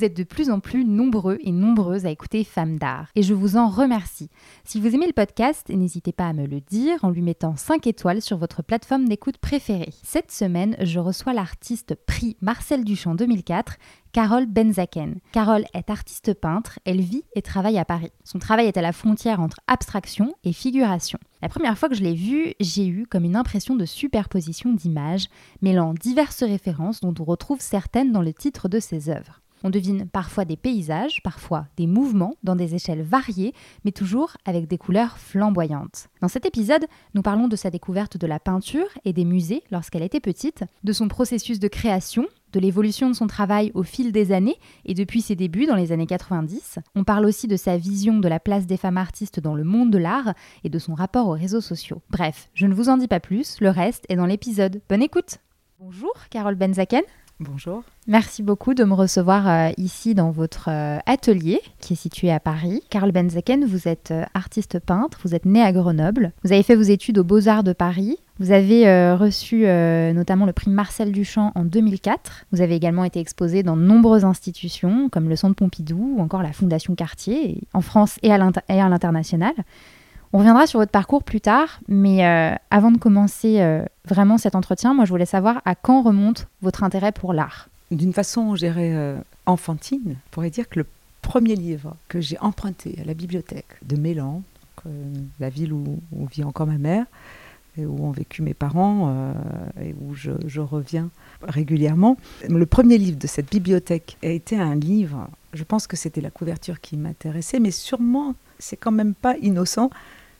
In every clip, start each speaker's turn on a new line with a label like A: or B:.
A: Vous êtes de plus en plus nombreux et nombreuses à écouter Femmes d'art et je vous en remercie. Si vous aimez le podcast, n'hésitez pas à me le dire en lui mettant 5 étoiles sur votre plateforme d'écoute préférée. Cette semaine, je reçois l'artiste prix Marcel Duchamp 2004 Carole Benzaken. Carole est artiste peintre, elle vit et travaille à Paris. Son travail est à la frontière entre abstraction et figuration. La première fois que je l'ai vue, j'ai eu comme une impression de superposition d'images, mêlant diverses références dont on retrouve certaines dans le titre de ses œuvres. On devine parfois des paysages, parfois des mouvements dans des échelles variées, mais toujours avec des couleurs flamboyantes. Dans cet épisode, nous parlons de sa découverte de la peinture et des musées lorsqu'elle était petite, de son processus de création, de l'évolution de son travail au fil des années et depuis ses débuts dans les années 90. On parle aussi de sa vision de la place des femmes artistes dans le monde de l'art et de son rapport aux réseaux sociaux. Bref, je ne vous en dis pas plus, le reste est dans l'épisode. Bonne écoute Bonjour Carole Benzaken
B: Bonjour.
A: Merci beaucoup de me recevoir euh, ici dans votre euh, atelier qui est situé à Paris. Carl Benzaken, vous êtes euh, artiste peintre, vous êtes né à Grenoble, vous avez fait vos études aux Beaux-Arts de Paris, vous avez reçu notamment le prix Marcel Duchamp en 2004. Vous avez également été exposé dans de nombreuses institutions comme le Centre Pompidou ou encore la Fondation Cartier en France et à l'international. On reviendra sur votre parcours plus tard, mais euh, avant de commencer euh, vraiment cet entretien, moi je voulais savoir à quand remonte votre intérêt pour l'art.
B: D'une façon, je euh, enfantine, on pourrait dire que le premier livre que j'ai emprunté à la bibliothèque de Mélan, la ville où, vit encore ma mère, et où ont vécu mes parents, et où je, je, reviens régulièrement, le premier livre de cette bibliothèque a été un livre, je pense que c'était la couverture qui m'intéressait, mais sûrement, c'est quand même pas innocent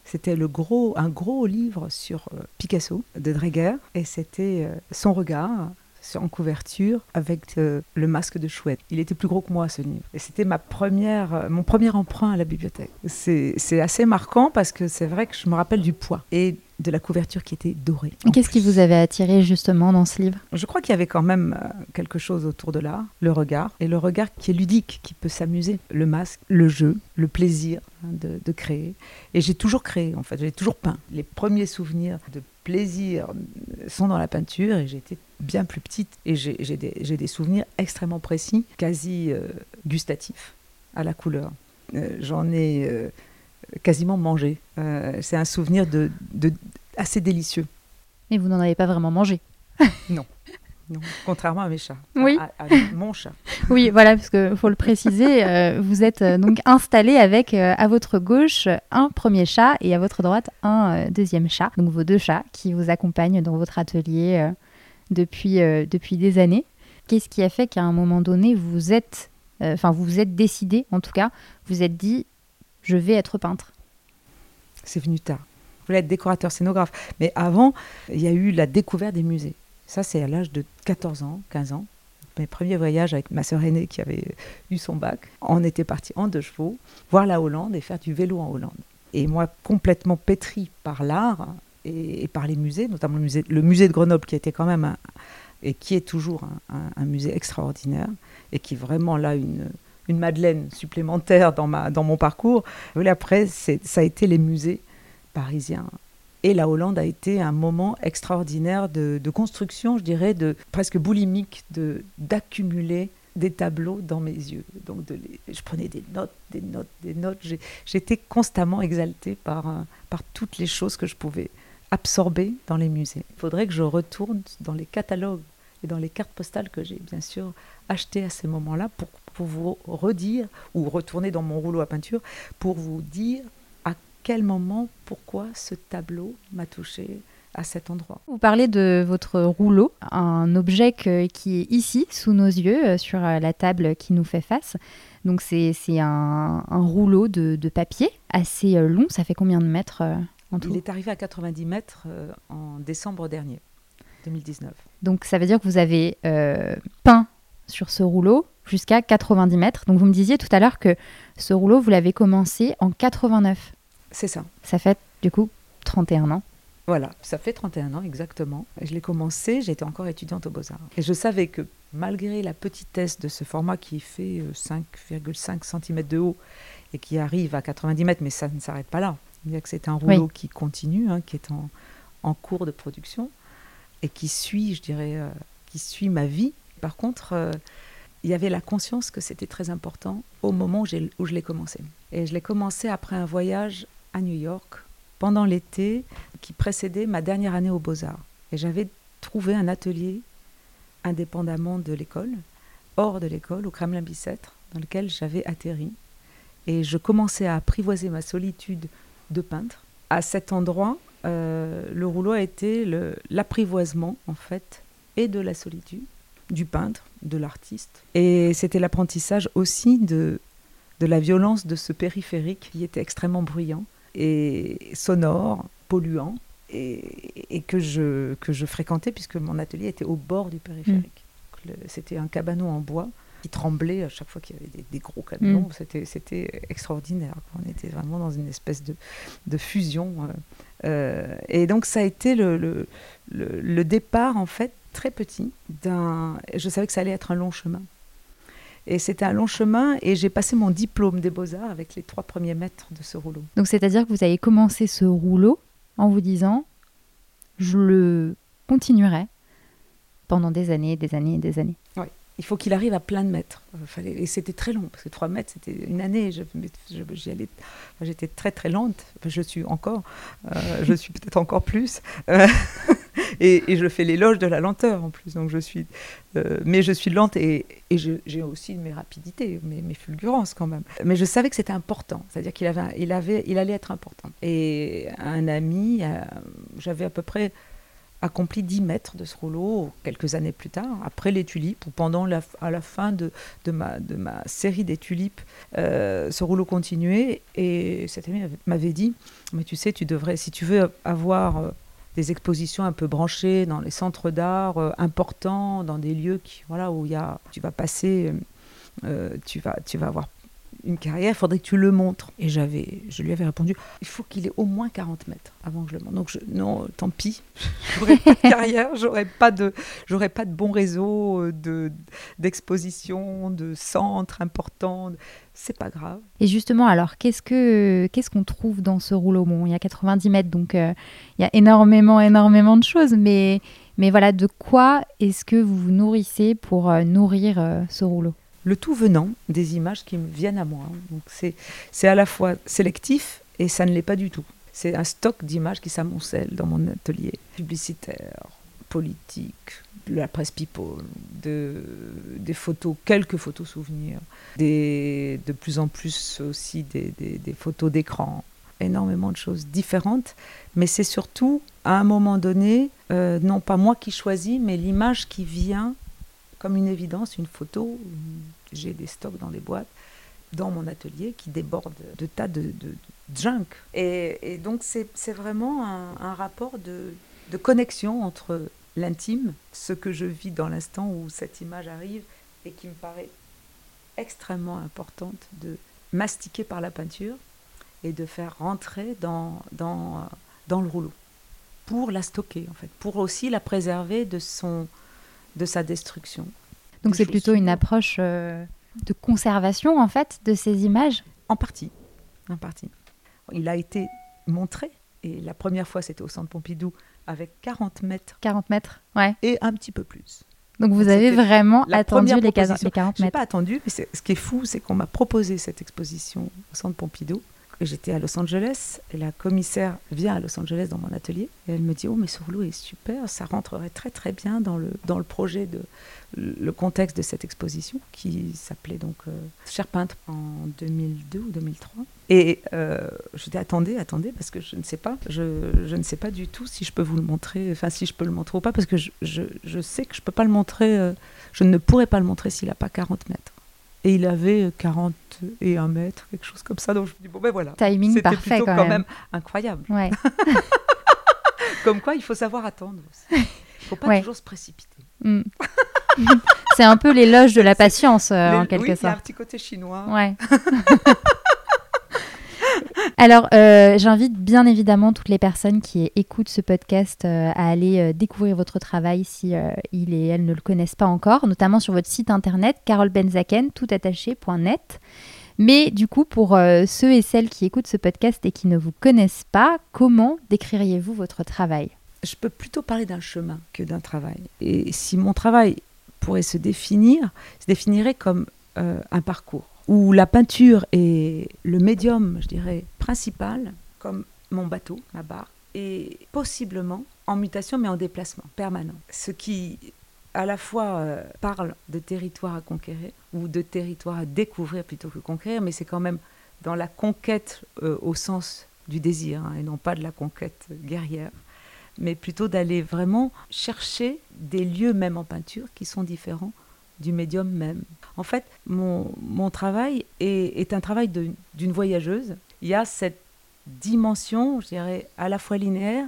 B: c'était le gros, un gros livre sur euh, Picasso de Dreger et c'était euh, son regard en couverture avec euh, le masque de chouette. Il était plus gros que moi ce livre. Et c'était ma première, mon premier emprunt à la bibliothèque. C'est assez marquant parce que c'est vrai que je me rappelle du poids et de la couverture qui était dorée.
A: Qu'est-ce qui vous avait attiré justement dans ce livre?
B: Je crois qu'il y avait quand même quelque chose autour de l'art, le regard, et le regard qui est ludique, qui peut s'amuser. Le masque, le jeu, le plaisir, Hein, de, créer. Et j'ai toujours créé, en fait, j'ai toujours peint. Les premiers souvenirs de plaisir sont dans la peinture et j'étais bien plus petite et j'ai des, des, souvenirs extrêmement précis, quasi euh, gustatifs à la couleur. Euh, j'en ai euh, quasiment mangé. C'est un souvenir de, de, assez délicieux.
A: Et vous n'en avez pas vraiment mangé?
B: Non contrairement à mes chats.
A: Oui.
B: À, mon chat.
A: Oui, voilà, parce qu'il faut le préciser, euh, vous êtes euh, donc installé avec euh, à votre gauche un premier chat et à votre droite un deuxième chat. Donc vos deux chats qui vous accompagnent dans votre atelier depuis, depuis des années. Qu'est-ce qui a fait qu'à un moment donné, vous êtes, enfin vous vous êtes décidé, en tout cas, vous êtes dit, je vais être peintre?
B: C'est venu tard. Je voulais être décorateur scénographe. Mais avant, il y a eu la découverte des musées. Ça, c'est à l'âge de 14 ans, 15 ans. Mes premiers voyages avec ma sœur aînée qui avait eu son bac, on était partis en deux chevaux, voir la Hollande et faire du vélo en Hollande. Et moi, complètement pétri par l'art et, par les musées, notamment le musée, de Grenoble qui était quand même et qui est toujours un, musée extraordinaire et qui vraiment là une, une Madeleine supplémentaire dans, ma, dans mon parcours. Et après, ça a été les musées parisiens et la Hollande a été un moment extraordinaire de, construction, je dirais, de presque boulimique, de d'accumuler des tableaux dans mes yeux. Donc je prenais des notes, des notes, des notes. J'étais constamment exaltée par, euh, par toutes les choses que je pouvais absorber dans les musées. Il faudrait que je retourne dans les catalogues et dans les cartes postales que j'ai bien sûr achetées à ces moments-là pour, pour vous redire, ou retourner dans mon rouleau à peinture, pour vous dire quel moment, pourquoi ce tableau m'a touché, à cet endroit?
A: Vous parlez de votre rouleau, un objet qui est ici, sous nos yeux, euh, sur euh, la table qui nous fait face. Donc c'est un, un, rouleau de, de, papier assez euh, long. Ça fait combien de mètres en tout?
B: Il est arrivé à 90 mètres en décembre dernier, 2019.
A: Donc ça veut dire que vous avez peint sur ce rouleau jusqu'à 90 mètres. Donc vous me disiez tout à l'heure que ce rouleau, vous l'avez commencé en 89.
B: C'est ça.
A: Ça fait du coup 31 ans.
B: Voilà, ça fait 31 ans exactement. Je l'ai commencé, j'étais encore étudiante aux Beaux-Arts. Et je savais que malgré la petitesse de ce format qui fait 5,5 euh, cm de haut et qui arrive à 90 mètres, mais ça ne s'arrête pas là. que c'est un rouleau qui continue, hein, qui est en, en, cours de production et qui suit, je dirais, euh, qui suit ma vie. Par contre, euh, il y avait la conscience que c'était très important au moment où, où je l'ai commencé. Et je l'ai commencé après un voyage à New York pendant l'été qui précédait ma dernière année aux Beaux-Arts. Et j'avais trouvé un atelier indépendamment de l'école, hors de l'école, au Kremlin-Bicêtre, dans lequel j'avais atterri. Et je commençais à apprivoiser ma solitude de peintre. À cet endroit, euh, le rouleau a été l'apprivoisement, en fait, et de la solitude, du peintre, de l'artiste. Et c'était l'apprentissage aussi de, de la violence de ce périphérique qui était extrêmement bruyant et sonore, polluant, et, que, je, que je fréquentais puisque mon atelier était au bord du périphérique. Mm. C'était un cabanon en bois qui tremblait à chaque fois qu'il y avait des, gros camions. Mm. C'était, c'était extraordinaire. On était vraiment dans une espèce de, de fusion. Euh, euh, et donc ça a été le, le, le, départ, en fait, très petit. D'un, je savais que ça allait être un long chemin. Et c'était un long chemin et j'ai passé mon diplôme des beaux-arts avec les trois premiers mètres de ce rouleau.
A: Donc c'est-à-dire que vous avez commencé ce rouleau en vous disant, je le continuerai pendant des années, des années et des années.
B: Oui il faut qu'il arrive à plein de mètres. Fallait, et c'était très long, parce que 3 mètres, c'était une année. J'étais très très lente. je suis encore. Euh, je suis peut-être encore plus. Euh, et, je fais l'éloge de la lenteur en plus. Donc je suis, euh, mais je suis lente et, j'ai aussi mes rapidités, mes, fulgurances quand même. Mais je savais que c'était important. C'est-à-dire qu'il avait, il avait, il allait être important. Et un ami, j'avais à peu près accompli 10 mètres de ce rouleau quelques années plus tard, après les tulipes, ou pendant la, à la fin de, de, ma, de ma série des tulipes, euh, ce rouleau continuait. Et cet ami m'avait dit, mais tu sais, tu devrais, si tu veux avoir euh, des expositions un peu branchées dans les centres d'art euh, importants, dans des lieux qui, voilà, où il y a, tu vas passer, tu, vas, tu vas avoir une carrière, il faudrait que tu le montres. Et j'avais, je lui avais répondu, il faut qu'il ait au moins 40 mètres avant que je le montre. Donc je, non, tant pis, j'aurais pas de carrière, j'aurais pas de, j'aurais pas de bon réseau euh, de d'exposition, de centres importants. C'est pas grave.
A: Et justement, alors qu'est-ce que qu'est-ce qu'on trouve dans ce rouleau? Il y a 90 mètres, donc euh, il y a énormément, énormément de choses, mais mais voilà, de quoi est-ce que vous vous nourrissez pour euh, nourrir ce rouleau?
B: Le tout venant des images qui me viennent à moi. Donc c'est à la fois sélectif et ça ne l'est pas du tout. C'est un stock d'images qui s'amoncelle dans mon atelier publicitaire, politique, de la presse people, de, des photos, quelques photos souvenirs, des, de plus en plus aussi des, des, photos d'écran, énormément de choses différentes. Mais c'est surtout, à un moment donné, euh, non pas moi qui choisis, mais l'image qui vient comme une évidence, une photo. J'ai des stocks dans des boîtes dans mon atelier qui débordent de tas de, junk. Et, donc c'est vraiment un, rapport de, de, connexion entre l'intime, ce que je vis dans l'instant où cette image arrive et qui me paraît extrêmement importante de mastiquer par la peinture et de faire rentrer dans, dans, dans le rouleau pour la stocker en fait, pour aussi la préserver de son, de sa destruction.
A: Donc c'est plutôt une approche euh, de conservation en fait de ces images
B: En partie, en partie. Il a été montré et la première fois c'était au Centre Pompidou avec 40 mètres.
A: 40 mètres, ouais.
B: Et un petit peu plus.
A: Donc vous avez vraiment attendu les, 40 mètres.
B: Je n'ai pas attendu, mais ce qui est fou, c'est qu'on m'a proposé cette exposition au Centre Pompidou j'étais à Los Angeles la commissaire vient à Los Angeles dans mon atelier et elle me dit oh mais ce rouleau est super, ça rentrerait très très bien dans le dans le projet de le contexte de cette exposition qui s'appelait donc euh, Cher peintre en 2002 ou 2003. Et euh, je dis attendez, attendez, parce que je ne sais pas, je, je, ne sais pas du tout si je peux vous le montrer, enfin si je peux le montrer ou pas, parce que je, je, je sais que je peux pas le montrer, euh, je ne pourrais pas le montrer s'il n'a pas 40 mètres. Et il avait 41 mètres, quelque chose comme ça. Donc je me dis, bon ben voilà.
A: Timing parfait
B: plutôt
A: quand,
B: même. incroyable.
A: Ouais.
B: comme quoi, il faut savoir attendre. Il ne faut pas toujours se précipiter.
A: Mm. c'est un peu l'éloge de la patience, euh, en quelque
B: oui,
A: sorte.
B: A un petit côté chinois.
A: Ouais. Alors, euh, j'invite bien évidemment toutes les personnes qui écoutent ce podcast euh, à aller découvrir votre travail si il et elles ne le connaissent pas encore, notamment sur votre site internet carolbenzaken toutattaché.net. Mais du coup, pour ceux et celles qui écoutent ce podcast et qui ne vous connaissent pas, comment décririez-vous votre travail?
B: Je peux plutôt parler d'un chemin que d'un travail. Et si mon travail pourrait se définir, se définirait comme euh, un parcours où la peinture est le médium, je dirais, principal, comme mon bateau, ma barre, et possiblement en mutation mais en déplacement permanent. Ce qui à la fois euh, parle de territoire à conquérir ou de territoire à découvrir plutôt que conquérir, mais c'est quand même dans la conquête euh, au sens du désir hein, et non pas de la conquête guerrière mais plutôt d'aller vraiment chercher des lieux, même en peinture, qui sont différents du médium même. En fait, mon, mon travail est, un travail d'une voyageuse. Il y a cette dimension, je dirais, à la fois linéaire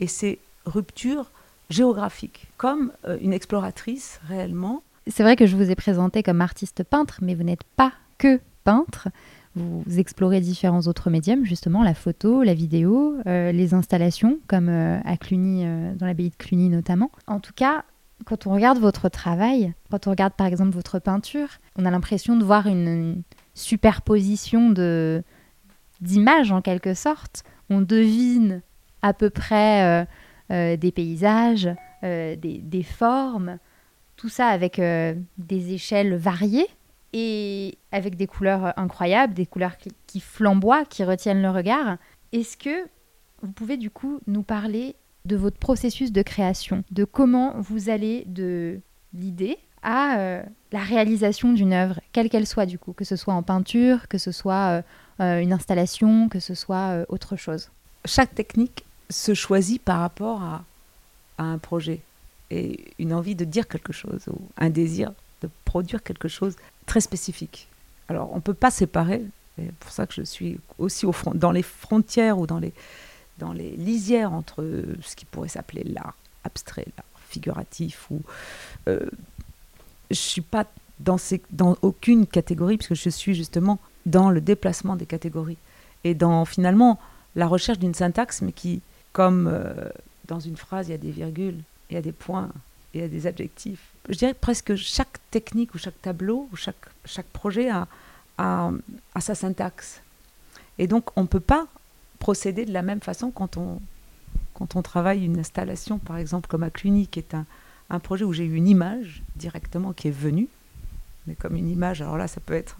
B: et ces ruptures géographiques, comme euh, une exploratrice réellement.
A: C'est vrai que je vous ai présenté comme artiste peintre, mais vous n'êtes pas que peintre. Vous explorez différents autres médiums, justement la photo, la vidéo, euh, les installations, comme euh, à Cluny, dans l'abbaye de Cluny notamment. En tout cas, quand on regarde votre travail, quand on regarde par exemple votre peinture, on a l'impression de voir une, superposition de d'images en quelque sorte. On devine à peu près des paysages, des, des, formes, tout ça avec des échelles variées et avec des couleurs incroyables, des couleurs qui, flamboient, qui retiennent le regard. Est-ce que vous pouvez du coup nous parler de votre processus de création, de comment vous allez de l'idée à euh, la réalisation d'une œuvre, quelle qu'elle soit du coup, que ce soit en peinture, que ce soit euh, euh, une installation, que ce soit autre chose
B: Chaque technique se choisit par rapport à, un projet et une envie de dire quelque chose ou un désir de produire quelque chose très spécifique. Alors, on ne peut pas séparer, c'est pour ça que je suis aussi au front, dans les frontières ou dans les, dans les lisières entre ce qui pourrait s'appeler l'art abstrait, l'art figuratif, ou euh, je suis pas dans, aucune catégorie, puisque je suis justement dans le déplacement des catégories, et dans finalement la recherche d'une syntaxe, mais qui, comme euh, dans une phrase, il y a des virgules, il y a des points, il y a des adjectifs, je dirais presque chaque technique ou chaque tableau ou chaque, chaque projet a, a, sa syntaxe. Et donc, on ne peut pas procéder de la même façon quand on, quand on travaille une installation, par exemple, comme à Cluny, qui est un, un projet où j'ai eu une image directement qui est venue. Mais comme une image, alors là, ça peut être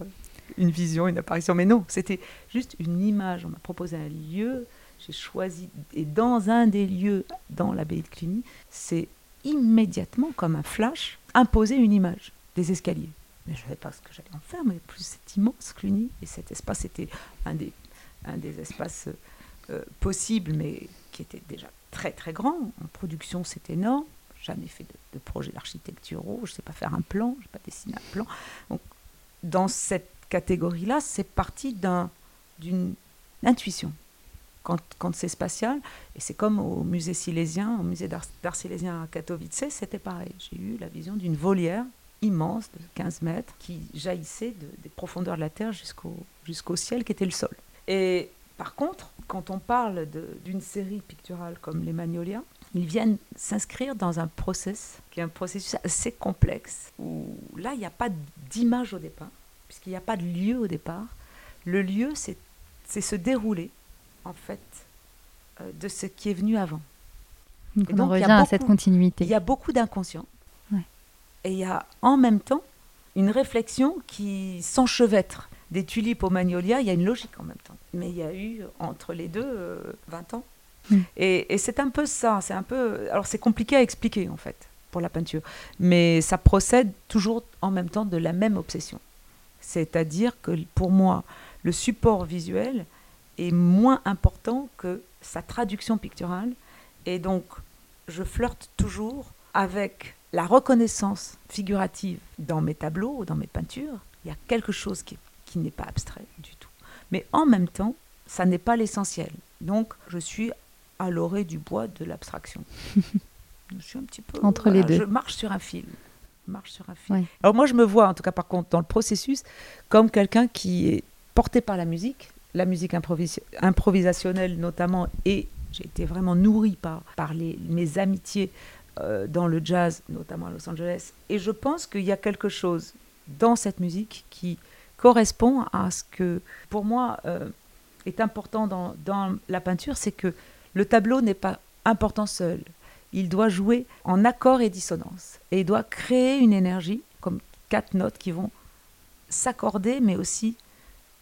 B: une vision, une apparition. Mais non, c'était juste une image. On m'a proposé un lieu, j'ai choisi. Et dans un des lieux, dans l'abbaye de Cluny, c'est immédiatement, comme un flash, imposer une image des escaliers. Mais je ne savais pas ce que j'allais en faire, mais plus c'est immense, Cluny. Et cet espace était un des, un des espaces euh, possibles, mais qui était déjà très très grand. En production, c'est énorme. Jamais fait de, de projet d'architecturaux. Je ne sais pas faire un plan, je ne sais pas dessiner un plan. Donc, dans cette catégorie-là, c'est parti d'une intuition quand, quand c'est spatial. Et c'est comme au musée silésien, au musée d'art silésien à Katowice, c'était pareil. J'ai eu la vision d'une volière immense de 15 mètres qui jaillissait des profondeurs de la Terre jusqu'au jusqu'au ciel qui était le sol. Et par contre, quand on parle d'une série picturale comme les Magnolias, ils viennent s'inscrire dans un process qui est un processus assez complexe où là, il n'y a pas d'image au départ, puisqu'il n'y a pas de lieu au départ. Le lieu, c'est se dérouler en fait, euh, de ce qui est venu avant.
A: Donc, on revient à cette continuité.
B: Il y a beaucoup d'inconscient. Et il y a en même temps une réflexion qui s'enchevêtre. Des tulipes aux magnolias, il y a une logique en même temps. Mais il y a eu entre les deux 20 ans.
A: Mm.
B: Et, et c'est un peu ça, c'est un peu... Alors c'est compliqué à expliquer en fait pour la peinture, mais ça procède toujours en même temps de la même obsession. C'est-à-dire que pour moi, le support visuel est moins important que sa traduction picturale. Et donc, je flirte toujours avec la reconnaissance figurative dans mes tableaux ou dans mes peintures. Il y a quelque chose qui, qui n'est pas abstrait du tout. Mais en même temps, ça n'est pas l'essentiel. Donc, je suis à l'orée du bois de l'abstraction. je suis un petit peu
A: entre les deux.
B: Je marche sur un fil. Marche sur un fil. Ouais. Alors moi, je me vois, en tout cas par contre, dans le processus, comme quelqu'un qui est porté par la musique, la musique improvis improvisationnelle notamment, et j'ai été vraiment nourrie par, par les, mes amitiés euh, dans le jazz, notamment à Los Angeles. Et je pense qu'il y a quelque chose dans cette musique qui correspond à ce que, pour moi, euh, est important dans, dans la peinture, c'est que le tableau n'est pas important seul. Il doit jouer en accord et dissonance. Et il doit créer une énergie, comme quatre notes qui vont s'accorder, mais aussi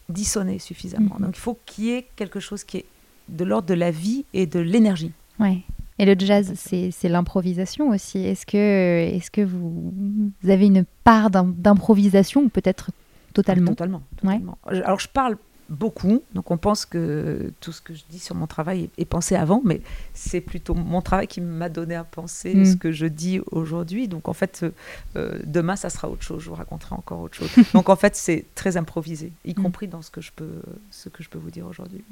B: dissonner suffisamment.
A: Mhm.
B: Donc il faut qu'il y ait quelque chose qui est de l'ordre de la vie et de l'énergie.
A: Ouais. Et le jazz, c'est l'improvisation aussi. Est-ce que, est que vous, vous avez une part d'improvisation ou peut-être totalement
B: Totalement. totalement. Alors je parle beaucoup, donc on pense que tout ce que je dis sur mon travail est, pensé avant, mais c'est plutôt mon travail qui m'a donné à penser
A: Mm.
B: ce que je dis aujourd'hui. Donc en fait, euh, demain, ça sera autre chose, je vous raconterai encore autre chose. donc en fait, c'est très improvisé, y
A: Mm.
B: compris dans ce que je peux, ce que je peux vous dire aujourd'hui.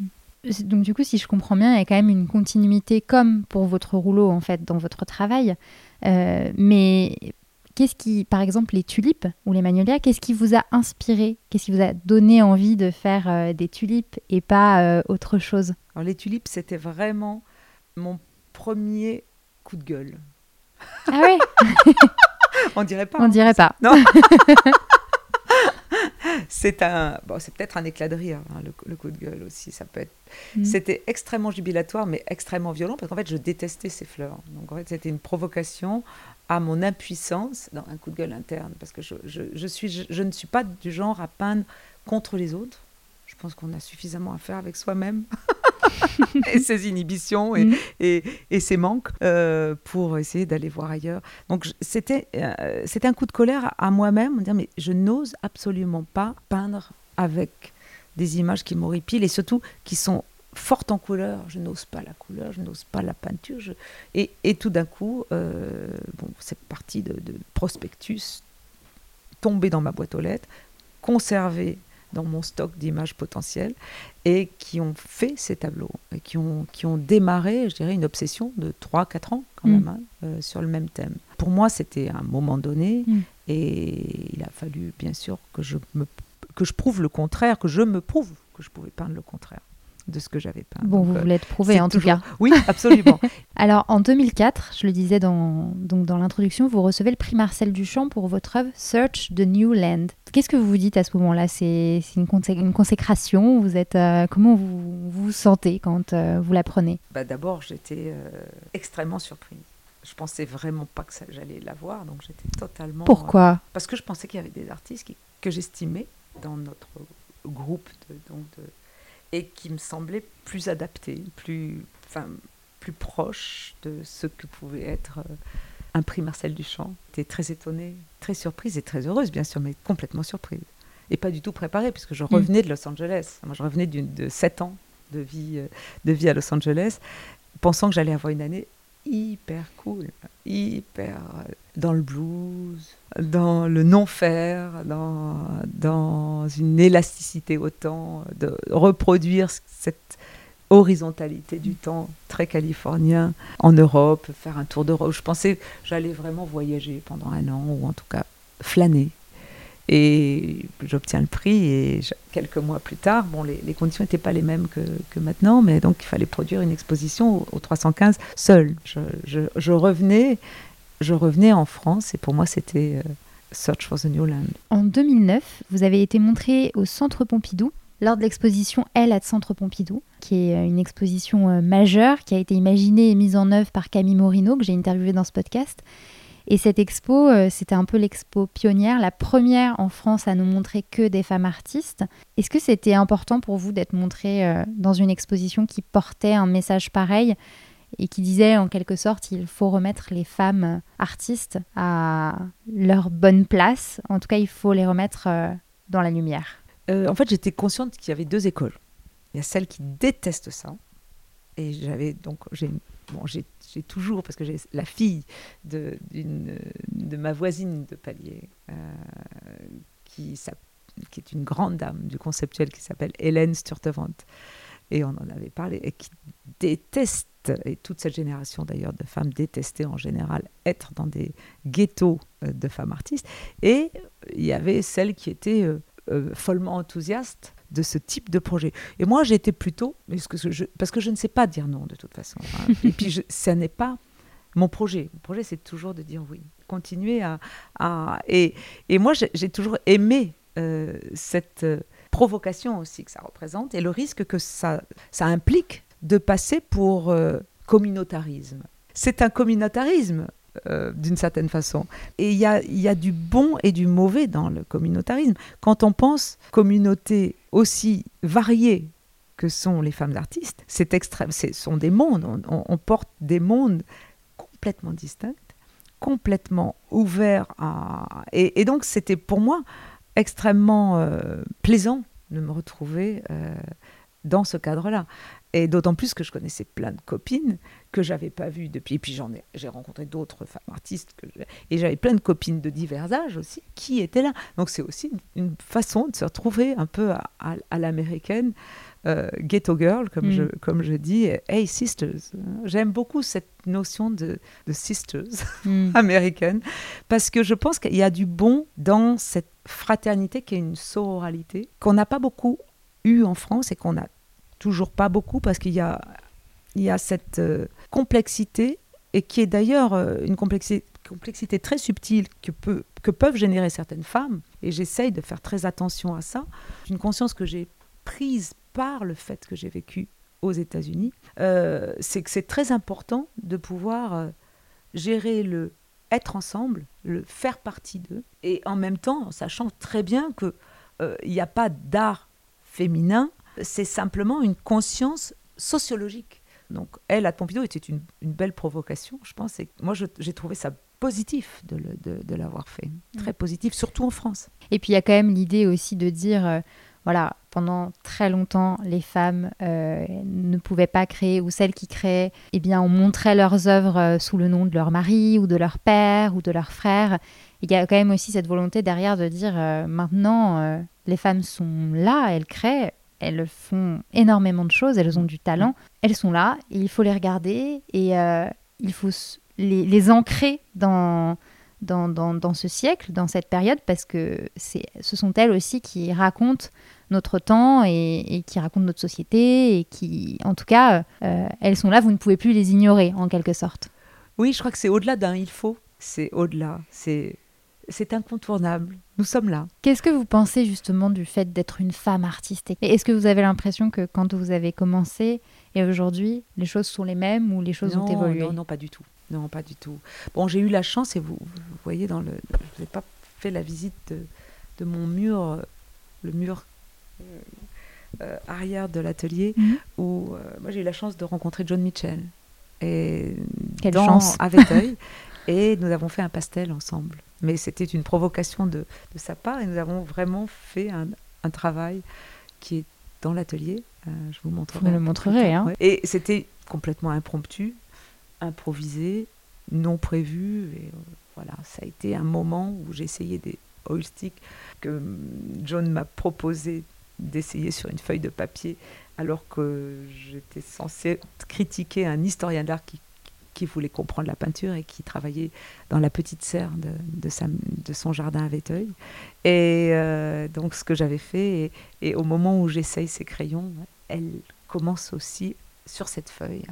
A: Donc du coup, si je comprends bien, il y a quand même une continuité comme pour votre rouleau en fait dans votre travail. Euh, mais qu'est-ce qui, par exemple, les tulipes ou les magnolias, qu'est-ce qui vous a inspiré? Qu'est-ce qui vous a donné envie de faire euh, des tulipes et pas euh, autre chose?
B: Alors les tulipes, c'était vraiment mon premier coup de gueule.
A: Ah ouais?
B: On dirait pas.
A: On
B: hein.
A: dirait pas.
B: Non. c'est un, bon, c'est peut-être un éclat de rire, hein, le, le coup de gueule aussi. Ça peut être.
A: Mm.
B: C'était extrêmement jubilatoire, mais extrêmement violent, parce qu'en fait, je détestais ces fleurs. Donc en fait, c'était une provocation à mon impuissance dans un coup de gueule interne, parce que je, je, je suis, je, je ne suis pas du genre à peindre contre les autres. Je pense qu'on a suffisamment à faire avec soi-même et ses inhibitions et,
A: Mm.
B: et, et ses manques euh, pour essayer d'aller voir ailleurs. Donc c'était euh, c'était un coup de colère à moi-même, me dire mais je n'ose absolument pas peindre avec des images qui m'horripilent et surtout qui sont fortes en couleur. Je n'ose pas la couleur, je n'ose pas la peinture. je- Et, et tout d'un coup, euh, bon, cette partie de, de prospectus tombée dans ma boîte aux lettres, conservée dans mon stock d'images potentielles et qui ont fait ces tableaux et qui ont, qui ont démarré, je dirais, une obsession de 3-4 ans quand
A: Mm.
B: même hein, euh, sur le même thème. Pour moi, c'était un moment donné
A: Mm.
B: et il a fallu bien sûr que je, me, que je prouve le contraire, que je me prouve que je pouvais peindre le contraire de ce que j'avais peint.
A: Bon,
B: Donc,
A: vous
B: euh,
A: voulez être prouvé en tout cas.
B: Oui, absolument.
A: Alors en 2004, je le disais dans, donc dans l'introduction, vous recevez le prix Marcel Duchamp pour votre œuvre Search the New Land. Qu'est-ce que vous vous dites à ce moment-là? C'est une, consé- une consécration? Vous êtes euh, comment vous vous sentez quand euh, vous la prenez
B: Bah, D'abord, j'étais euh, extrêmement surprise. Je pensais vraiment pas que j'allais la voir, donc j'étais totalement.
A: Pourquoi?
B: Parce que je pensais qu'il y avait des artistes qui- que j'estimais dans notre groupe de, donc de- et qui me semblaient plus adaptés, plus, enfin, plus proches de ce que pouvait être euh, un prix Marcel Duchamp. J'étais très étonnée, très surprise et très heureuse, bien sûr, mais complètement surprise. Et pas du tout préparée, puisque je revenais de Los Angeles. Moi, je revenais de 7 ans de vie, euh, de vie à Los Angeles, pensant que j'allais avoir une année hyper cool, hyper euh, dans le blues, dans le non-faire, dans, dans une élasticité au temps, de reproduire cette horizontalité du temps très californien en Europe, faire un tour d'Europe. Je pensais j'allais vraiment voyager pendant un an, ou en tout cas flâner. Et j'obtiens le prix et quelques mois plus tard, bon, les, conditions n'étaient pas les mêmes que, maintenant, mais donc il fallait produire une exposition au, au 315 seul. Je, je- revenais, je revenais en France et pour moi c'était euh, Search for the New Land.
A: En 2009, vous avez été montré au Centre Pompidou lors de l'exposition Elle à Centre Pompidou, qui est euh, une exposition euh, majeure qui a été imaginée et mise en œuvre par Camille Morino, que j'ai interviewé dans ce podcast. Et cette expo, euh, c'était un peu l'expo pionnière, la première en France à nous montrer que des femmes artistes. Est-ce que c'était important pour vous d'être montrée euh, dans une exposition qui portait un message pareil et qui disait en quelque sorte il faut remettre les femmes artistes à leur bonne place? En tout cas, il faut les remettre euh, dans la lumière.
B: en fait, j'étais consciente qu'il y avait deux écoles. Il y a celles qui détestent ça. Et j'avais donc j'ai bon, j'ai toujours, parce que j'ai la fille de, de ma voisine de palier, euh, qui, qui est une grande dame du conceptuel qui s'appelle Hélène Sturtevant. Et on en avait parlé, et qui déteste, et toute cette génération d'ailleurs de femmes détestaient en général être dans des ghettos euh, de femmes artistes. Et il y avait celles qui étaient euh, follement enthousiastes de ce type de projet. Et moi, j'étais plutôt, parce que, je, parce que je ne sais pas dire non de toute façon. Hein. Et puis, ce ça n'est pas mon projet. Mon projet, c'est toujours de dire oui, continuer à... à et, et moi, j'ai toujours aimé euh, cette euh, provocation aussi que ça représente et le risque que ça, ça implique de passer pour euh, communautarisme. C'est un communautarisme euh, d'une certaine façon. Et il y a, y a, du bon et du mauvais dans le communautarisme. Quand on pense communauté aussi variée que sont les femmes artistes, c'est extrême, ce sont des mondes, on, porte des mondes complètement distincts, complètement ouverts à... Et, donc c'était pour moi extrêmement euh, plaisant de me retrouver euh, dans ce cadre-là. Et d'autant plus que je connaissais plein de copines que j'avais pas vues depuis. Et puis j'en ai, j'ai rencontré d'autres femmes artistes que et j'avais plein de copines de divers âges aussi qui étaient là. Donc c'est aussi une, façon de se retrouver un peu à, l'américaine, euh, ghetto girl comme je mm. comme je dis. Hey sisters, j'aime beaucoup cette notion de, de sisters mm. américaine parce que je pense qu'il y a du bon dans cette fraternité qui est une sororalité qu'on n'a pas beaucoup eu en France et qu'on a toujours pas beaucoup parce qu'il y a, il y a cette euh, complexité et qui est d'ailleurs euh, une complexité, très subtile que, peut, que peuvent générer certaines femmes. Et j'essaye de faire très attention à ça. Une conscience que j'ai prise par le fait que j'ai vécu aux États-Unis, euh, c'est que c'est très important de pouvoir gérer le être ensemble, le faire partie d'eux, et en même temps en sachant très bien qu'il n'y a pas d'art féminin c'est simplement une conscience sociologique. Donc, elle, à Pompidou, était une, belle provocation, je pense. Et moi, j'ai trouvé ça positif de, l'avoir fait, très positif, surtout en France.
A: Et puis, il y a quand même l'idée aussi de dire, euh, voilà, pendant très longtemps, les femmes euh, ne pouvaient pas créer, ou celles qui créaient, eh bien, on montrait leurs œuvres euh, sous le nom de leur mari, ou de leur père, ou de leur frère. Il y a quand même aussi cette volonté derrière de dire, maintenant, les femmes sont là, elles créent, elles font énormément de choses, elles ont du talent, elles sont là, il faut les regarder et euh, il faut les, ancrer dans, dans, dans, ce siècle, dans cette période, parce que ce sont elles aussi qui racontent notre temps et, qui racontent notre société et qui, en tout cas, euh, elles sont là, vous ne pouvez plus les ignorer en quelque sorte.
B: Oui, je crois que c'est au-delà d'un il faut, c'est au-delà, c'est c'est incontournable. Nous sommes là.
A: Qu'est-ce que vous pensez justement du fait d'être une femme artiste? Est-ce que vous avez l'impression que quand vous avez commencé et aujourd'hui, les choses sont les mêmes ou les choses ont évolué?
B: Non, non, pas du tout. Non, pas du tout. Bon, j'ai eu la chance, et vous, voyez dans le... Je n'ai pas fait la visite de, mon mur, le mur euh, euh, arrière de l'atelier, mhm. où euh, moi j'ai eu la chance de rencontrer John Mitchell. Et
A: Quelle chance
B: avec et nous avons fait un pastel ensemble mais c'était une provocation de, de, sa part et nous avons vraiment fait un, un travail qui est dans l'atelier. Euh, je vous montrerai.
A: Vous le montrerez. Hein.
B: Et c'était complètement impromptu, improvisé, non prévu. Et euh, voilà, ça a été un moment où j'ai essayé des oil sticks que John m'a proposé d'essayer sur une feuille de papier alors que j'étais censée critiquer un historien d'art qui qui voulait comprendre la peinture et qui travaillait dans la petite serre de, son jardin à Véteuil. Et euh, donc ce que j'avais fait, et, au moment où j'essaye ces crayons, elle commence aussi sur cette feuille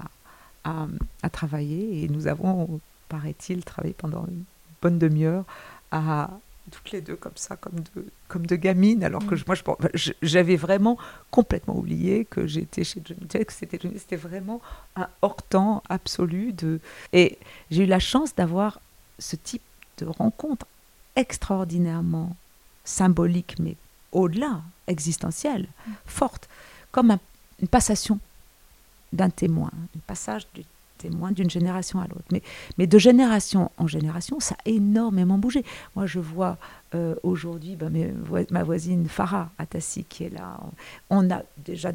B: à, à, travailler. Et nous avons, paraît-il, travaillé pendant une bonne demi-heure à toutes les deux comme ça, comme deux, comme de gamines, alors que mm. moi, j'avais vraiment complètement oublié que j'étais chez Johnny Depp, que c'était, c'était vraiment un hors-temps absolu. De... Et j'ai eu la chance d'avoir ce type de rencontre extraordinairement symbolique, mais au-delà, existentielle, mm. forte, comme une passation d'un témoin, un passage du témoin d'une génération à l'autre. Mais, mais de génération en génération, ça a énormément bougé. Moi, je vois euh, aujourd'hui bah, ma voisine Farah Atassi qui est là. On a déjà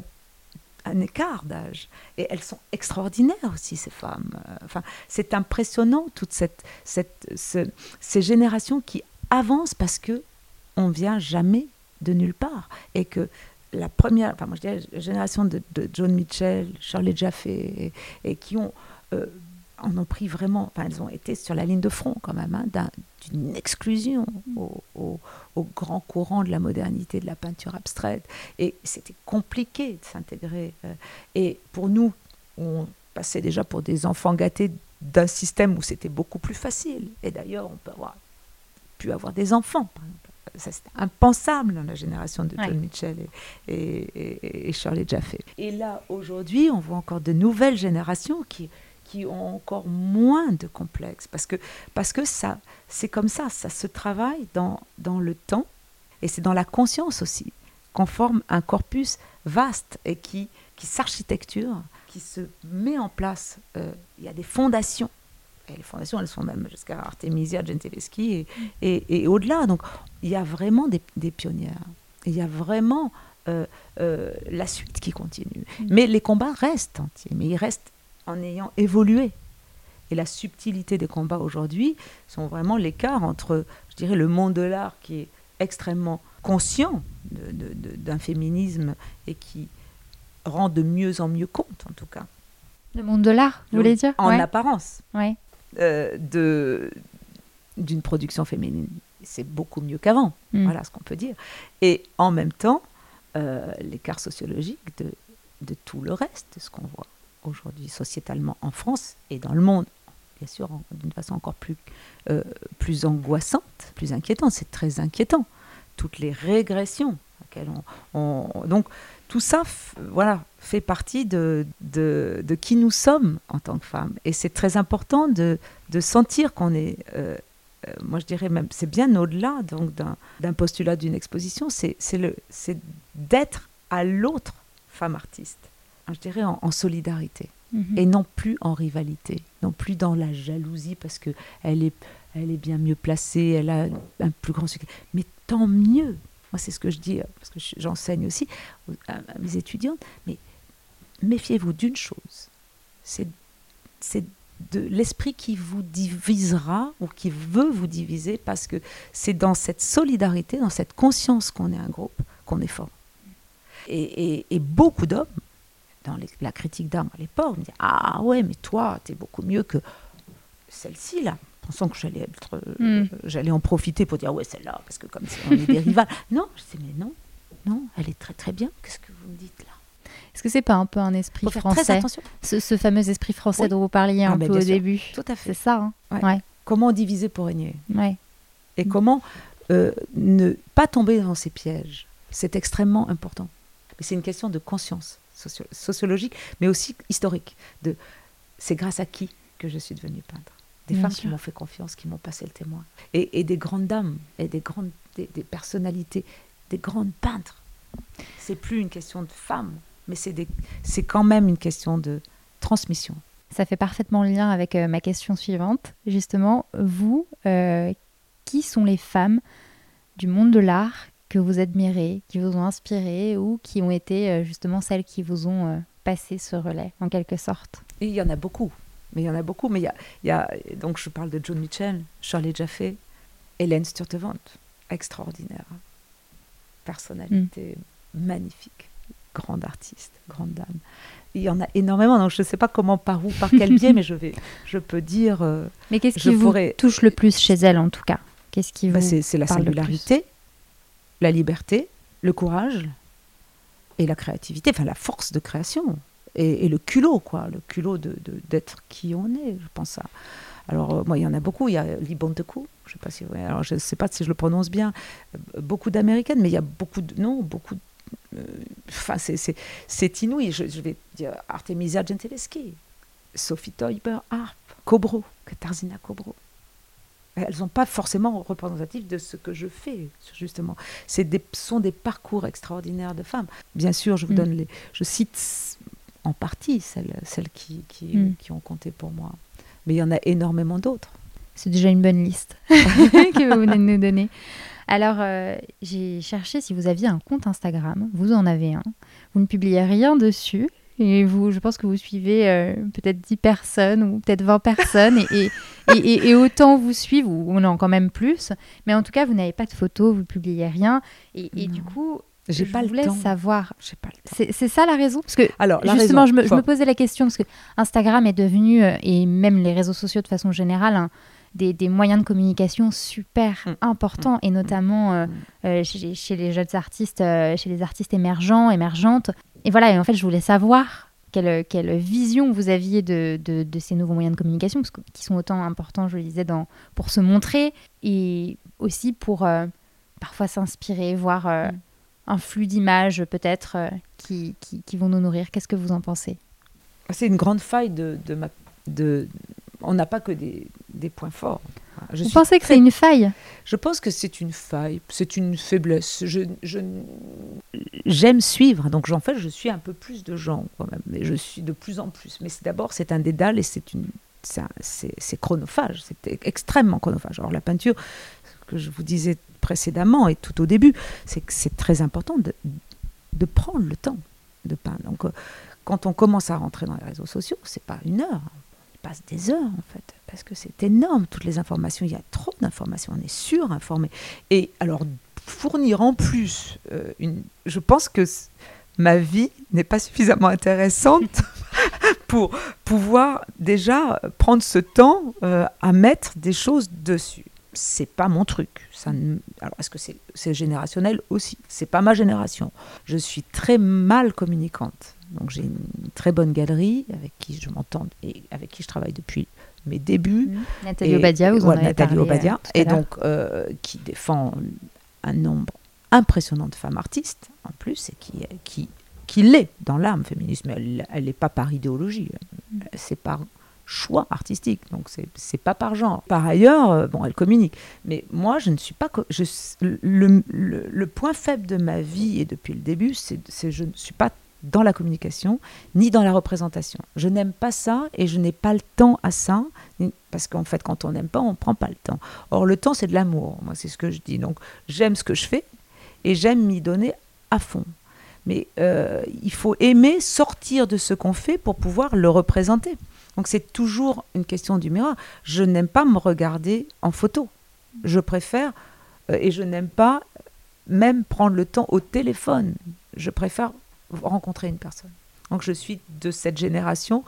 B: un écart d'âge. Et elles sont extraordinaires aussi, ces femmes. Enfin, c'est impressionnant, toutes cette, cette, ces générations qui avancent parce que on vient jamais de nulle part. Et que la première, enfin moi je dirais la génération de, John Mitchell, Shirley Jaffe, et, et qui ont, euh, en ont pris vraiment, enfin elles ont été sur la ligne de front quand même, hein, d'une exclusion au, au, grand courant de la modernité, de la peinture abstraite. Et c'était compliqué de s'intégrer. Euh. et pour nous, on passait déjà pour des enfants gâtés d'un système où c'était beaucoup plus facile. Et d'ailleurs, on peut avoir pu avoir des enfants, par exemple ça c'était impensable dans la génération de John Mitchell et, et, et, Shirley Jaffe. Et là, aujourd'hui, on voit encore de nouvelles générations qui, qui ont encore moins de complexes, parce que, parce que ça, c'est comme ça, ça se travaille dans, dans le temps, et c'est dans la conscience aussi, qu'on forme un corpus vaste et qui, qui s'architecture, qui se met en place. Euh, il y a des fondations et les fondations, elles sont même jusqu'à Artemisia Gentileschi et, et, au-delà. Donc, il y a vraiment des, des pionnières. Il y a vraiment euh, euh, la suite qui continue. Mm. Mais les combats restent entiers, mais ils restent en ayant évolué. Et la subtilité des combats aujourd'hui sont vraiment l'écart entre, je dirais, le monde de l'art qui est extrêmement conscient d'un féminisme et qui rend de mieux en mieux compte, en tout cas.
A: Le monde de l'art, vous voulez dire?
B: En apparence. Ouais. Euh, de d'une production féminine. C'est beaucoup mieux qu'avant, mm. voilà ce qu'on peut dire. Et en même temps, euh, l'écart sociologique de, de, tout le reste, de ce qu'on voit aujourd'hui sociétalement en France et dans le monde, bien sûr, d'une façon encore plus, euh, plus angoissante, plus inquiétante. C'est très inquiétant. Toutes les régressions on, on donc tout ça voilà, fait partie de, de, qui nous sommes en tant que femmes. Et c'est très important de, de sentir qu'on est, euh, euh, moi je dirais même, c'est bien au-delà donc d'un postulat d'une exposition, c'est d'être à l'autre femme artiste, je dirais en, solidarité. Mhm. Et non plus en rivalité, non plus dans la jalousie parce qu'elle est, elle est bien mieux placée, elle a un plus grand succès. Mais tant mieux, moi, c'est ce que je dis, euh, parce que j'enseigne aussi à, mes étudiantes, mais méfiez-vous d'une chose, c'est de l'esprit qui vous divisera ou qui veut vous diviser, parce que c'est dans cette solidarité, dans cette conscience qu'on est un groupe, qu'on est fort. Et, beaucoup d'hommes, dans la critique d'armes à l'époque, me disent Ah ouais, mais toi, tu es beaucoup mieux que celle-ci, là pensant que j'allais être, euh, hmm. j'allais en profiter pour dire ouais celle-là parce que comme on est des rivales. Non, je dis mais non, non, elle est très très bien. Qu'est-ce que vous me dites là?
A: Est-ce que c'est pas un peu un esprit français ce, ce, fameux esprit français dont vous parliez un ah, peu au début?
B: Tout à fait.
A: C'est ça. Hein ouais.
B: Comment diviser pour régner? Ouais. Et comment euh, ne pas tomber dans ces pièges? C'est extrêmement important. C'est une question de conscience sociologique, mais aussi historique. De c'est grâce à qui que je suis devenue peintre des femmes qui m'ont fait confiance, qui m'ont passé le témoin. Et, des grandes dames, et des grandes des, personnalités, des grandes peintres. C'est plus une question de femmes, mais c'est quand même une question de transmission.
A: Ça fait parfaitement lien avec euh, ma question suivante. Justement, vous, euh, qui sont les femmes du monde de l'art que vous admirez, qui vous ont inspiré ou qui ont été euh, justement celles qui vous ont passé ce relais, en quelque sorte
B: Il y en a beaucoup. Mais il y en a beaucoup. Mais il y a, donc je parle de John Mitchell, Charlie Jaffe, Hélène Sturtevant, extraordinaire. Personnalité mm. magnifique, grande artiste, grande dame. Il y en a énormément, donc je ne sais pas comment, par où, par quel biais, mais je, vais, je peux dire. Euh,
A: mais qu'est-ce qui vous touche le plus chez elle, en tout cas? Qu'est-ce qui
B: bah, C'est la singularité, la liberté, le courage et la créativité, enfin la force de création et, le culot, quoi, le culot de, d'être qui on est, je pense ça. Alors, euh, moi, il y en a beaucoup. Il y a Libontekou, je sais pas si, alors je sais pas si je le prononce bien. Euh, beaucoup d'américaines, mais il y a beaucoup de, non, beaucoup. Euh, enfin, c'est inouï. Je, je, vais dire Artemisia Gentileschi, Sophie Teuber Harp, Cobro, Katarzyna Cobro. Elles sont pas forcément représentatives de ce que je fais, justement. Ce sont des parcours extraordinaires de femmes. Bien sûr, je vous
A: Mm.
B: donne les. Je cite en partie celles, celles qui, qui,
A: Mm.
B: qui ont compté pour moi. Mais il y en a énormément d'autres.
A: C'est déjà une bonne liste que vous venez de nous donner. Alors, euh, j'ai cherché si vous aviez un compte Instagram. Vous en avez un. Vous ne publiez rien dessus. Et vous, je pense que vous suivez euh, peut-être 10 personnes ou peut-être 20 personnes. Et, et, et- et autant vous suivent, ou on en quand même plus. Mais en tout cas, vous n'avez pas de photos, vous publiez rien. Et, du coup,
B: J'ai
A: je
B: pas le temps.
A: savoir.
B: Pas le temps.
A: C'est ça la raison? Parce que
B: Alors,
A: Justement,
B: raison,
A: je, me, je
B: Bon,
A: me posais la question parce que Instagram est devenu, euh, et même les réseaux sociaux de façon générale, un- des, des moyens de communication super
B: Mm.
A: importants, et notamment euh,
B: Mm.
A: chez, chez les jeunes artistes, chez les artistes émergents, émergentes. Et voilà, et en fait, je voulais savoir quelle, quelle vision vous aviez de, de- de ces nouveaux moyens de communication, parce que, qui sont autant importants, je le disais, dans, pour se montrer, et aussi pour euh, parfois s'inspirer, voir euh,
B: Mm.
A: un flux d'images peut-être euh, qui, qui, qui vont nous nourrir. Qu'est-ce que vous en pensez?
B: C'est une grande faille de, de ma. De, on n'a pas que des, des points forts. Je
A: Vous
B: suis
A: pensez que c'est une faille?
B: Je pense que c'est une faille, c'est une faiblesse. Je, j'aime suivre, donc en fait, je suis un peu plus de gens quand même, mais je suis de plus en plus. Mais c'est d'abord, c'est un dédale et c'est une, c'est, chronophage, c'est extrêmement chronophage. Alors la peinture, ce que je vous disais précédemment et tout au début, c'est que c'est très important de, de prendre le temps de peindre. Donc, euh, quand on commence à rentrer dans les réseaux sociaux, c'est pas une heure, passe des heures en fait, parce que c'est énorme toutes les informations. Il y a trop d'informations, on est surinformé. Et alors fournir en plus euh, une, je pense que ma vie n'est pas suffisamment intéressante pour pouvoir déjà prendre ce temps euh, à mettre des choses dessus. C'est pas mon truc. Ça ne- Alors, est-ce que c'est c'est générationnel aussi? C'est pas ma génération. Je suis très mal communicante. Donc, j'ai une très bonne galerie avec qui je m'entends et avec qui je travaille depuis mes débuts.
A: Nathalie
B: Et-
A: Obadia, vous en
B: ouais,
A: avez
B: Nathalie
A: parlé, euh,
B: Obadia,
A: tout à
B: et donc euh, qui défend un nombre impressionnant de femmes artistes en plus et qui qui qui l'est dans l'âme féministe, mais elle n'est pas par idéologie,
A: Mm.
B: c'est par choix artistique, donc c'est pas par genre. Par ailleurs, euh, bon, elle communique, mais moi je ne suis pas le, le, point faible de ma vie et depuis le début, c'est c'est je ne suis pas dans la communication ni dans la représentation. Je n'aime pas ça et je n'ai pas le temps à ça parce qu'en fait, quand on n'aime pas, on ne prend pas le temps. Or, le temps, c'est de l'amour. Moi, c'est ce que je dis. Donc, j'aime ce que je fais et j'aime m'y donner à fond. Mais euh, il faut aimer sortir de ce qu'on fait pour pouvoir le représenter. Donc, c'est toujours une question du miroir. Je n'aime pas me regarder en photo. Je préfère, euh, et je n'aime pas même prendre le temps au téléphone. Je préfère rencontrer une personne. Donc, je suis de cette génération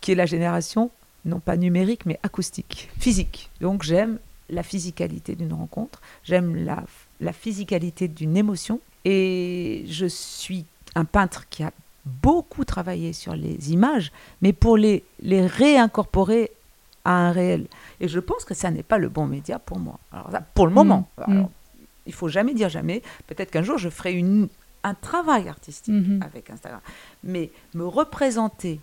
B: qui est la génération non pas numérique, mais acoustique, physique. Donc j'aime la physicalité d'une rencontre, j'aime la, la physicalité d'une émotion, et je suis un peintre qui a beaucoup travaillé sur les images, mais pour les, les réincorporer à un réel. Et je pense que ça n'est pas le bon média pour moi. Alors, ça, pour le moment,
A: Mmh.
B: Alors, il faut jamais dire jamais. Peut-être qu'un jour, je ferai une, un travail artistique
A: Mhm.
B: avec Instagram. Mais me représenter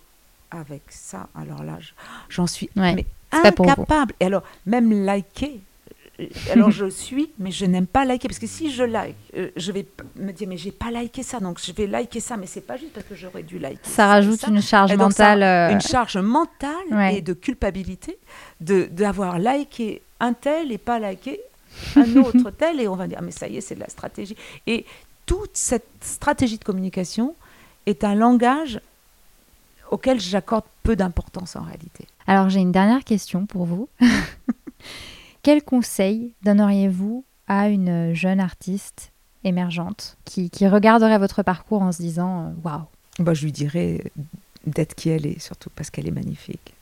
B: avec ça, alors là, je- j'en suis
A: Ouais,
B: mais incapable. Et alors, même liker. Euh, Alors je suis, mais je n'aime pas liker parce que si je like, euh, je vais me dire mais j'ai pas liké ça, donc je vais liker ça, mais c'est pas juste parce que j'aurais dû liker.
A: Ça rajoute
B: ça.
A: une charge
B: Et donc, ça-
A: mentale. euh,
B: une charge mentale
A: Ouais.
B: et de culpabilité de d'avoir liké un tel et pas liké un autre tel et on va dire mais ça y est c'est de la stratégie et toute cette stratégie de communication est un langage auquel j'accorde peu d'importance en réalité.
A: Alors j'ai une dernière question pour vous. Quel conseil donneriez-vous à une jeune artiste émergente qui, regarderait votre parcours en se disant euh, waouh?
B: Bah, je lui dirais d'être qui elle est, surtout parce qu'elle est magnifique.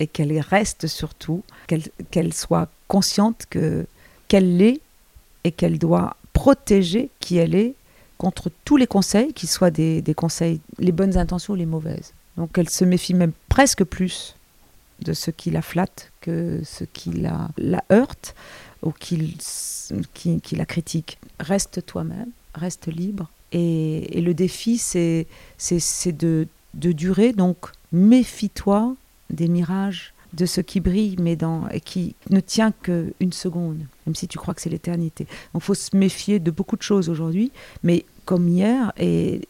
B: Et qu'elle reste surtout, qu'elle qu'elle soit consciente que qu'elle l'est et qu'elle doit protéger qui elle est contre tous les conseils, qu'ils soient des, des conseils, les bonnes intentions ou les mauvaises. Donc elle se méfie même presque plus de ce qui la flatte que ce qui la, heurte ou qui, qui, la critique. Reste toi-même, reste libre. Et, le défi, c'est de, de durer. Donc méfie-toi des mirages de ce qui brille, mais et qui ne tient qu'une seconde, même si tu crois que c'est l'éternité. Il faut se méfier de beaucoup de choses aujourd'hui, mais comme hier, et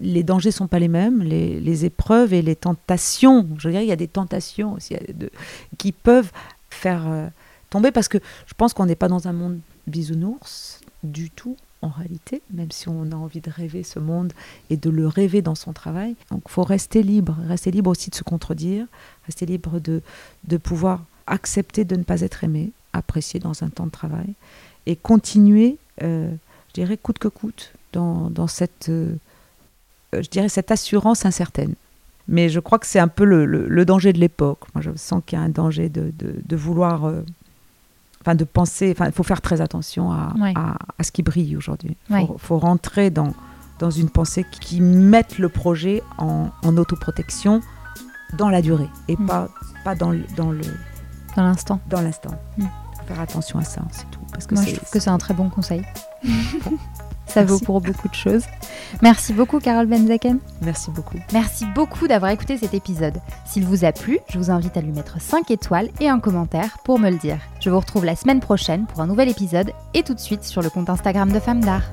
B: les dangers sont pas les mêmes, les, épreuves et les tentations. Je veux dire, il y a des tentations aussi de, qui peuvent faire euh, tomber, parce que je pense qu'on n'est pas dans un monde bisounours du tout en réalité, même si on a envie de rêver ce monde et de le rêver dans son travail. Donc il faut rester libre, rester libre aussi de se contredire, rester libre de, pouvoir accepter de ne pas être aimé, apprécier dans un temps de travail et continuer, euh, je dirais, coûte que coûte, dans, dans cette, euh, je dirais, cette assurance incertaine. Mais je crois que c'est un peu le, le, danger de l'époque. Moi, je sens qu'il y a un danger de, de, de vouloir euh, enfin de penser, enfin il faut faire très attention à, à, ce qui brille aujourd'hui. Il faut, rentrer dans, dans une pensée qui, mette le projet en, en autoprotection dans la durée et mm. pas, pas dans, dans le
A: dans l'instant.
B: Dans l'instant. Mm. Faire attention à ça, c'est tout.
A: Parce que Moi, je trouve que c'est un très bon conseil. Ça vaut pour beaucoup de choses. Merci beaucoup, Carole Benzaken.
B: Merci beaucoup.
A: Merci beaucoup d'avoir écouté cet épisode. S'il vous a plu, je vous invite à lui mettre 5 étoiles et un commentaire pour me le dire. Je vous retrouve la semaine prochaine pour un nouvel épisode et tout de suite sur le compte Instagram de Femmes d'Art.